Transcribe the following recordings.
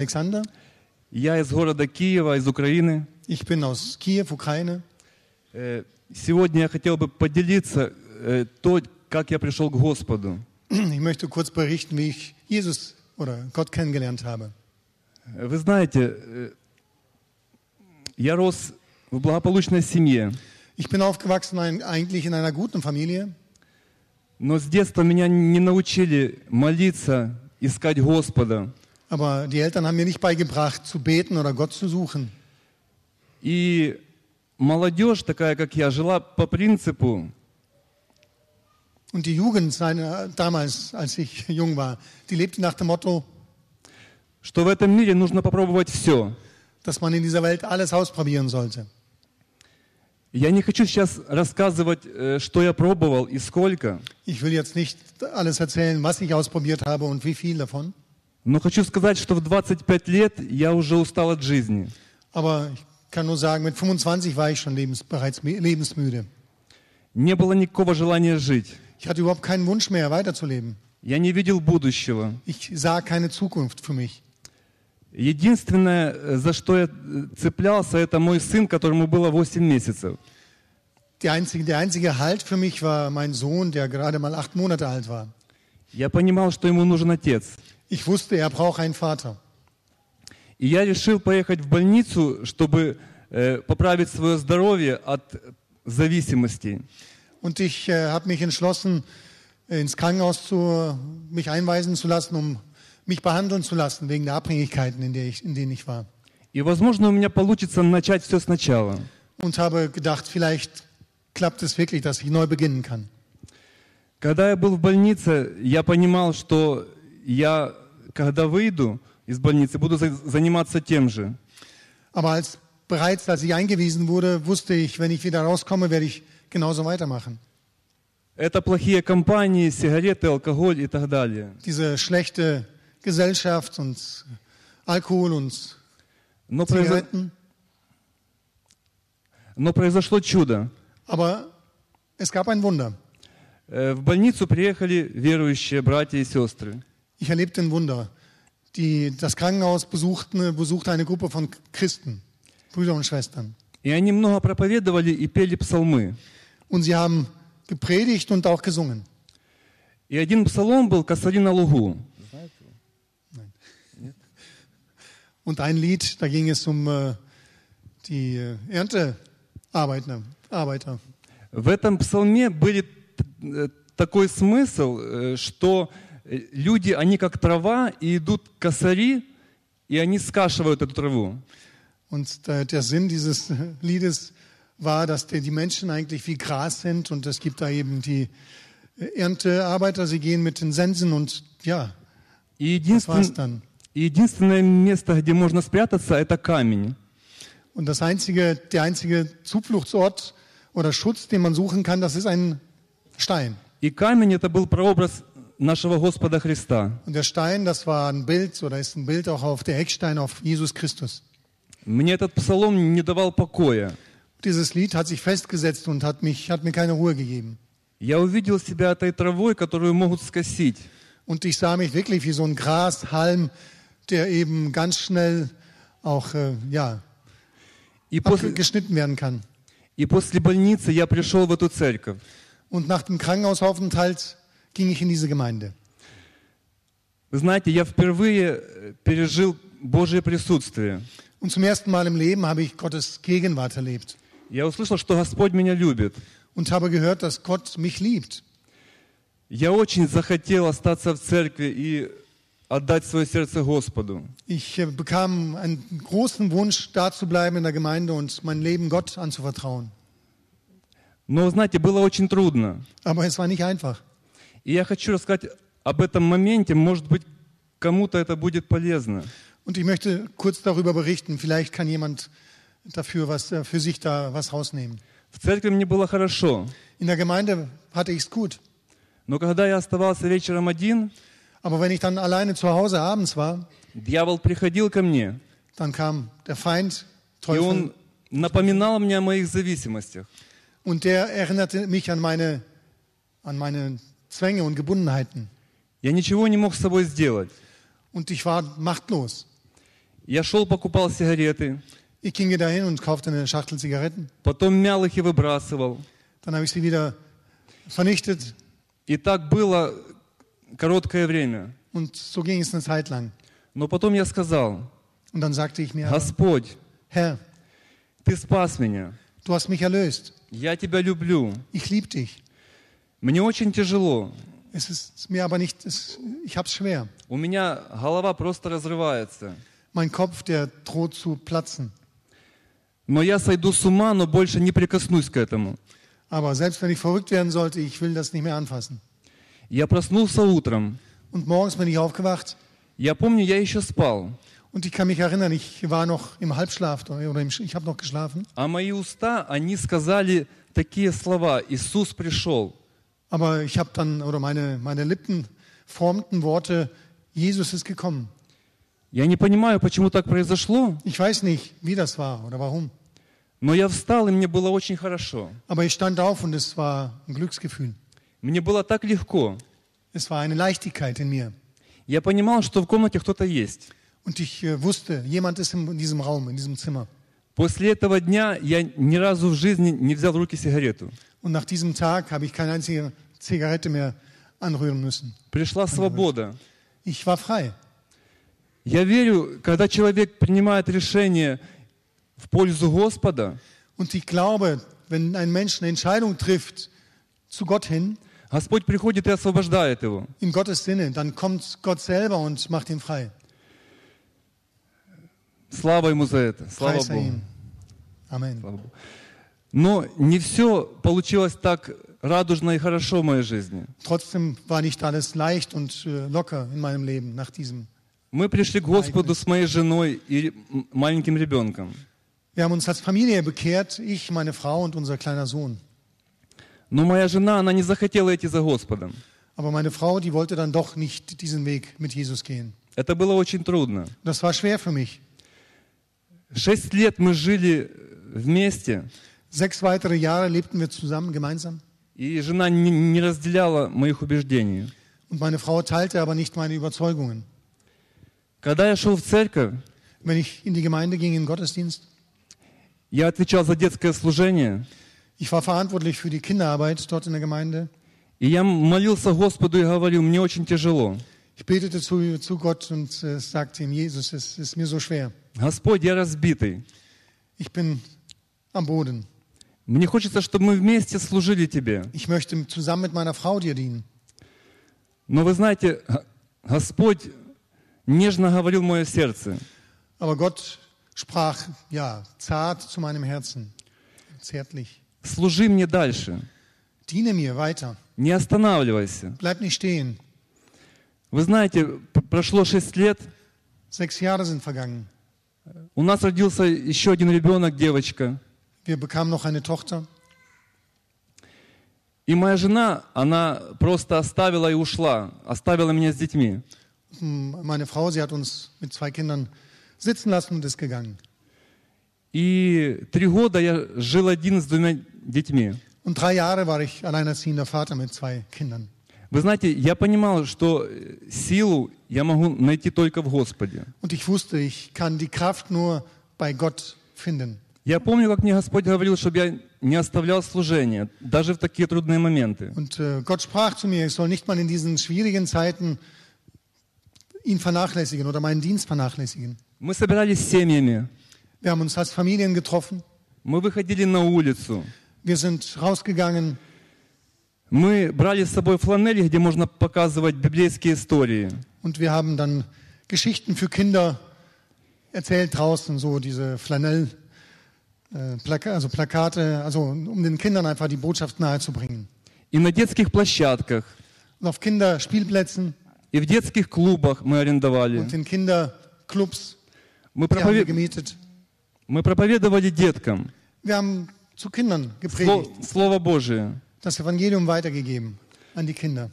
Alexander. Я из города Киева, из Украины. Ich bin aus Kiew, Ukraine. Э, Сегодня я хотел бы поделиться э, то, как я пришел к Господу. Ich möchte kurz berichten, wie ich Jesus oder Gott kennengelernt habe. Вы знаете, э, я рос в благополучной семье, Ich bin aufgewachsen eigentlich in einer guten Familie, но с детства меня не научили молиться, искать Господа. aber die Eltern haben mir nicht beigebracht, zu beten oder Gott zu suchen. И молодежь, такая как я, жила по принципу, Und die Jugend seiner, damals, als ich jung war, die lebte nach dem Motto, что в этом мире нужно попробовать все. dass man in dieser Welt alles ausprobieren sollte. Я не хочу сейчас рассказывать, э, что я пробовал и сколько, Ich will jetzt nicht alles erzählen, was ich ausprobiert habe und wie viel davon, Но хочу сказать, что в 25 лет я уже устал от жизни. aber ich kann nur sagen, mit 25 war ich schon lebens, bereits lebensmüde. Не было никакого желания жить. Ich hatte überhaupt keinen Wunsch mehr, weiterzuleben. Я не видел будущего. Ich sah keine Zukunft für mich. Единственное, э, за что я э, цеплялся, это мой сын, которому было 8 месяцев. Die einzige, der einzige Halt für mich war mein Sohn, der gerade mal acht Monate alt war. Я понимал, что ему нужен отец. Ich wusste, er braucht einen Vater. И я решил поехать в больницу, чтобы э, поправить свое здоровье от зависимости. Und ich äh, habe mich entschlossen, äh, ins Krankenhaus zu, mich einweisen zu lassen, um mich behandeln zu lassen wegen der Abhängigkeiten, in, der ich, in denen ich war. И, возможно, у меня получится начать все сначала. Und habe gedacht, vielleicht klappt es wirklich, dass ich neu beginnen kann. Когда я был в больнице, я понимал, что я, когда выйду из больницы, буду за- заниматься тем же. Aber als, bereits als ich eingewiesen wurde, wusste ich, wenn ich wieder rauskomme, werde ich genauso weitermachen. Это плохие компании, сигареты, алкоголь и так далее. Diese schlechte Gesellschaft und Alkohol und Но, произо- но произошло чудо. Aber es gab ein Wunder. Э, В больницу приехали верующие братья и сестры. Ich erlebte ein Wunder. Die, das Krankenhaus besuchten, besuchte eine Gruppe von Christen, Brüder und Schwestern. И они много проповедовали и пели псалмы. Und sie haben gepredigt und auch gesungen. И один псалом был «Косари на лугу». Und ein Lied, da ging es um äh, die äh, Erntearbeiter. Arbeiter. В этом псалме был такой смысл, э, что э, люди, они как трава, и идут косари, и они скашивают эту траву. Und äh, der Sinn dieses äh, Liedes war, dass die, die Menschen eigentlich wie Gras sind und es gibt da eben die äh, Erntearbeiter, sie gehen mit den Sensen und ja, И das war's единствен- dann. и единственное место, где можно спрятаться, это камень. Und das einzige, der einzige Zufluchtsort oder Schutz, den man suchen kann, das ist ein Stein. И камень это был прообраз нашего Господа Христа. Und der Stein, das war ein Bild oder ist ein Bild auch auf der Eckstein auf Jesus Christus. Мне этот псалом не давал покоя. Dieses Lied hat sich festgesetzt und hat, mich, hat mir keine Ruhe gegeben. Я увидел себя этой травой, которую могут скосить. Und ich sah mich wirklich wie so ein Grashalm, der eben ganz schnell auch äh, ja, И после, geschnitten werden kann. и после больницы я пришел в эту церковь. Und nach dem Krankenhausaufenthalt ging ich in diese Gemeinde. Вы знаете, я впервые э, пережил Божье присутствие. Und zum ersten Mal im Leben habe ich Gottes Gegenwart erlebt Я услышал, что Господь меня любит. und habe gehört, dass Gott mich liebt. Я очень захотел остаться в церкви и отдать свое сердце Господу. Ich äh, bekam einen großen Wunsch, da zu bleiben in der Gemeinde und mein Leben Gott anzuvertrauen. Но, знаете, было очень трудно. Aber es war nicht einfach. И я хочу рассказать об этом моменте. Может быть, кому-то это будет полезно. Und ich möchte kurz darüber berichten. Vielleicht kann jemand dafür was, äh, für sich da was rausnehmen. В церкви мне было хорошо. In der Gemeinde hatte ich es gut. Но когда я оставался вечером один, Aber wenn ich dann alleine zu Hause abends war, дьявол приходил ко мне. dann kam der Feind, И Teufel, он напоминал мне о моих зависимостях. und der erinnerte mich an meine, an meine Zwänge und Gebundenheiten. Я ничего не мог с собой сделать. Und ich war machtlos. Я шел, покупал сигареты, Ich ging dahin und kaufte eine Schachtel Zigaretten. потом мял их и выбрасывал. Dann habe ich sie wieder vernichtet. И так было короткое время. Und so ging es eine Zeit lang. Но потом я сказал, Und dann sagte ich mir, Господь, Herr, Ты спас меня. du hast mich erlöst. Я Тебя люблю. Ich liebe dich. Мне очень тяжело. Es ist mir aber nicht, es, ich habe es schwer. У меня голова просто разрывается. Mein Kopf, der droht zu platzen. Но я сойду с ума, но больше не прикоснусь к этому. Aber selbst wenn ich verrückt werden sollte, ich will das nicht mehr anfassen. Я проснулся утром. Und morgens bin ich aufgewacht Я помню, я еще спал. und ich kann mich erinnern, ich war noch im Halbschlaf oder im, ich habe noch geschlafen. А мои уста, они сказали такие слова. Иисус пришел. Aber ich habe dann, oder meine, meine Lippen formten Worte, Jesus ist gekommen. Я не понимаю, почему так произошло, Ich weiß nicht, wie das war oder warum. но я встал, и мне было очень хорошо. Aber ich stand auf und es war ein Glücksgefühl. Мне было так легко. Es war eine Leichtigkeit in mir. Я понимал, что в комнате кто-то есть. Und ich äh, wusste, jemand ist in diesem Raum, in diesem Zimmer. После этого дня я ни разу в жизни не взял в руки сигарету. Und nach diesem Tag habe ich keine einzige Zigarette mehr anrühren müssen. Пришла свобода. Ich war frei. Я верю, когда человек принимает решение в пользу Господа, Und ich glaube, wenn ein Mensch eine Entscheidung trifft zu Gott hin, Господь приходит и освобождает его. in Gottes Sinne, dann kommt Gott selber und macht ihn frei. Слава ему за это. Слава Preis sei Богу. ihm. Amen. Слава Богу. Но не все получилось так радужно и хорошо в моей жизни. Trotzdem war nicht alles leicht und äh, locker in meinem Leben nach diesem. Мы пришли к Господу с моей женой и маленьким ребенком. Wir haben uns als Familie bekehrt, ich, meine Frau und unser kleiner Sohn. Но моя жена, она не захотела идти за Господом. Aber meine Frau, die wollte dann doch nicht diesen Weg mit Jesus gehen. Это было очень трудно. Das war schwer für mich. Шесть лет мы жили вместе, Sechs weitere Jahre lebten wir zusammen, gemeinsam. и жена не, не разделяла моих убеждений. Und meine Frau teilte aber nicht meine Überzeugungen. Когда я шел в церковь, Wenn ich in die Gemeinde ging, in den Gottesdienst, я отвечал за детское служение, ich war verantwortlich für die Kinderarbeit dort in der Gemeinde. и я молился Господу и говорил, мне очень тяжело. Ich betete zu, zu Gott und äh, sagte ihm, Jesus, es ist mir so schwer. Господь, я разбитый. Ich bin am Boden. Мне хочется, чтобы мы вместе служили Тебе. Ich möchte zusammen mit meiner Frau dir dienen. Но вы знаете, Господь нежно говорил мое сердце. Aber Gott sprach, ja, zart zu meinem Herzen, zärtlich. Служи мне дальше. Diene mir weiter. Не останавливайся. Bleib nicht stehen. Вы знаете, прошло шесть лет. Sechs Jahre sind vergangen. У нас родился еще один ребенок, девочка. Wir bekamen noch eine Tochter. И моя жена, она просто оставила и ушла. Оставила меня с детьми. Hm, Meine Frau, sie hat uns mit zwei Kindern sitzen lassen und ist gegangen. И три года я жил один с двумя детьми. Und drei Jahre war ich alleinerziehender Vater mit zwei Kindern. Вы знаете, я понимал, что э, силу я могу найти только в Господе. Und ich wusste, ich kann die Kraft nur bei Gott finden. Я помню, как мне Господь говорил, чтобы я не оставлял служение, даже в такие трудные моменты. Und äh, Gott sprach zu mir, ich soll nicht mal in diesen schwierigen Zeiten ihn vernachlässigen oder meinen Dienst vernachlässigen. Мы собирались с семьями, Wir haben uns als Familien getroffen. мы выходили на улицу, Wir sind rausgegangen. мы брали с собой фланели, где можно показывать библейские истории. Und wir haben dann Geschichten für Kinder erzählt draußen, so diese Flanell, äh, Plaka also Plakate, also um den Kindern einfach die Botschaft nahezubringen. И на детских площадках, Und auf Kinderspielplätzen и в детских клубах мы арендовали. und in Kinderclubs, Мы, die haben wir пропове- gemietet. мы проповедовали деткам Wir haben zu Kindern Сло- gepredigt, Слово Божие. das Evangelium weitergegeben an die Kinder.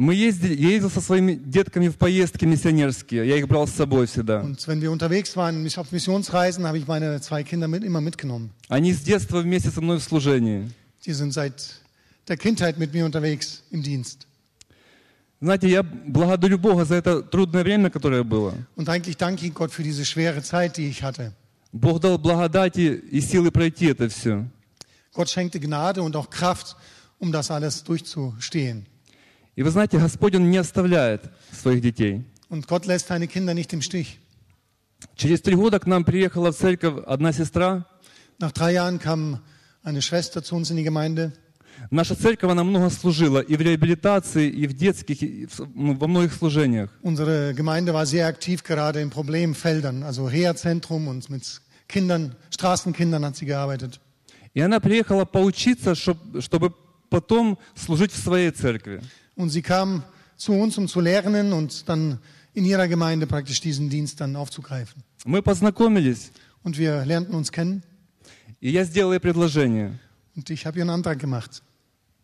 Мы ездили, я ездил со своими детками в поездки миссионерские. Я их брал с собой всегда. Und wenn wir unterwegs waren mich- auf Missionsreisen, habe ich meine zwei Kinder mit, immer mitgenommen. Они с детства вместе со мной в служении. Die sind seit der Kindheit mit mir unterwegs im Dienst. Знаете, я благодарю Бога за это трудное время, которое было. Und eigentlich danke ich Gott für diese schwere Zeit, die ich hatte. Бог дал благодати и силы пройти это все. Gott schenkte Gnade und auch Kraft, um das alles durchzustehen. И вы знаете, Господь, Он не оставляет своих детей. Und Gott lässt seine Kinder nicht im Stich. Через три года к нам приехала в церковь одна сестра. Nach drei Jahren kam eine Schwester zu uns in die Gemeinde. Наша церковь, она много служила и в реабилитации, и в детских, и в- ну, во многих служениях. Unsere Gemeinde war sehr aktiv, gerade in Problemfeldern, also Reha-Zentrum und mit Kindern, Straßenkindern hat sie gearbeitet. И она приехала поучиться, чтоб- чтобы потом служить в своей церкви. Und sie kam zu uns, um zu lernen und dann in ihrer Gemeinde praktisch diesen Dienst dann aufzugreifen. Мы познакомились, Und wir lernten uns kennen и я сделал ей предложение. und ich habe ihr einen Antrag gemacht.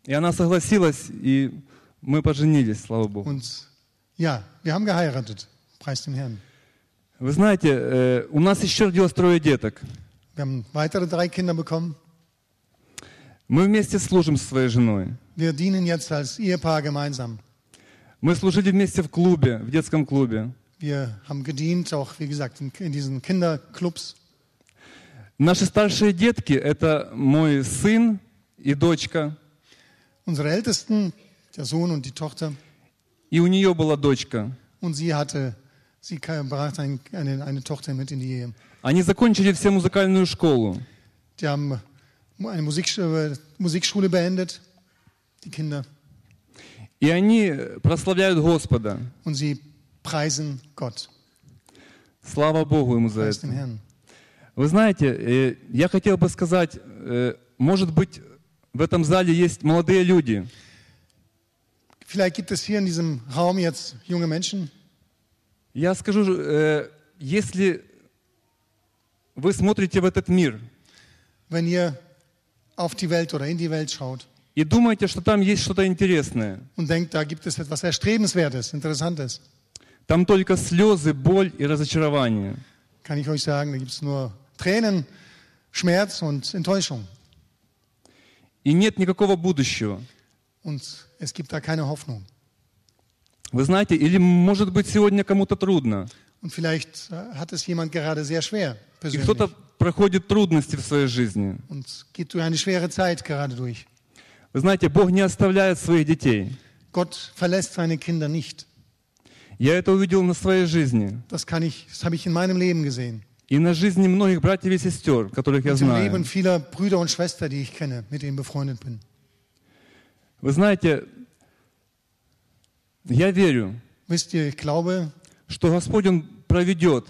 И она согласилась, и мы поженились, слава Богу. Und ja, wir haben geheiratet. Preis dem Herrn. Вы знаете, э, у нас еще родилось трое деток. Wir haben weitere drei Kinder bekommen. Мы вместе служим со своей женой. Wir dienen jetzt als Ehepaar gemeinsam. Мы служили вместе в клубе, в детском клубе. Wir haben gedient, auch wie gesagt, in, in diesen Kinderclubs. Наши старшие детки – это мой сын и дочка. Unsere Ältesten, der Sohn und die Tochter, И у нее была дочка. und sie hatte, sie kam- brachte ein, eine, eine Tochter mit in die Ehe. Они закончили все музыкальную школу. Die haben eine Musikschule, Musikschule beendet, Die Kinder, И они прославляют Господа. und sie preisen Gott. Слава Богу ему за Preis dem это. Вы знаете, э, я хотел бы сказать, э, может быть, в этом зале есть молодые люди, Vielleicht gibt es hier in diesem Raum jetzt junge Menschen. Я скажу, э, если вы смотрите в этот мир Wenn ihr auf die Welt oder in die Welt schaut и думаете, что там есть что-то интересное, und denkt, da gibt es etwas Erstrebenswertes, Interessantes, там только слезы, боль и разочарование. kann ich euch sagen, da gibt es nur Tränen, Schmerz und Enttäuschung. И нет никакого будущего. Und es gibt da keine Hoffnung. Вы знаете, или может быть сегодня кому-то трудно, Und vielleicht äh, hat es jemand gerade sehr schwer и persönlich кто-то проходит трудности в своей жизни. und geht durch eine schwere Zeit gerade durch. Вы знаете, Бог не оставляет своих детей. Gott verlässt seine Kinder nicht. Я это увидел на своей жизни Das kann ich, das habe ich in meinem Leben gesehen. и на жизни многих братьев и сестер, которых я знаю. Leben vieler Brüder und Schwestern, die ich kenne, mit denen befreundet bin. Вы знаете, я верю, Wisst ihr, ich glaube, что Господь Он проведет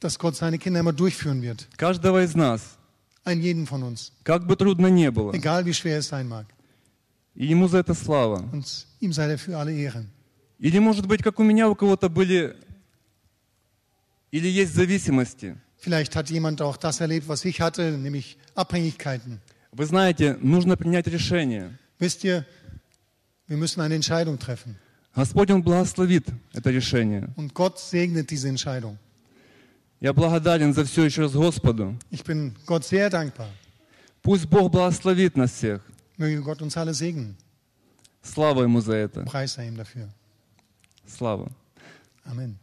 dass Gott seine Kinder immer durchführen wird. каждого из нас, Einen jeden von uns. как бы трудно не было. Egal wie schwer es sein mag. И Ему за это слава. Und ihm sei dafür alle Ehre. Или, может быть, как у меня, у кого-то были, или есть зависимости. Vielleicht hat jemand auch das erlebt, was ich hatte, nämlich Abhängigkeiten. Вы знаете, нужно принять решение. Wisst ihr, wir müssen eine Entscheidung treffen. Господь, Он благословит это решение. Und Gott segnet diese Entscheidung. Я благодарен за все еще раз Господу. Ich bin Gott sehr dankbar. Пусть Бог благословит нас всех. Möge Gott uns alle segnen. Слава Ему за это. Preis sei ihm dafür. Слава. Amen.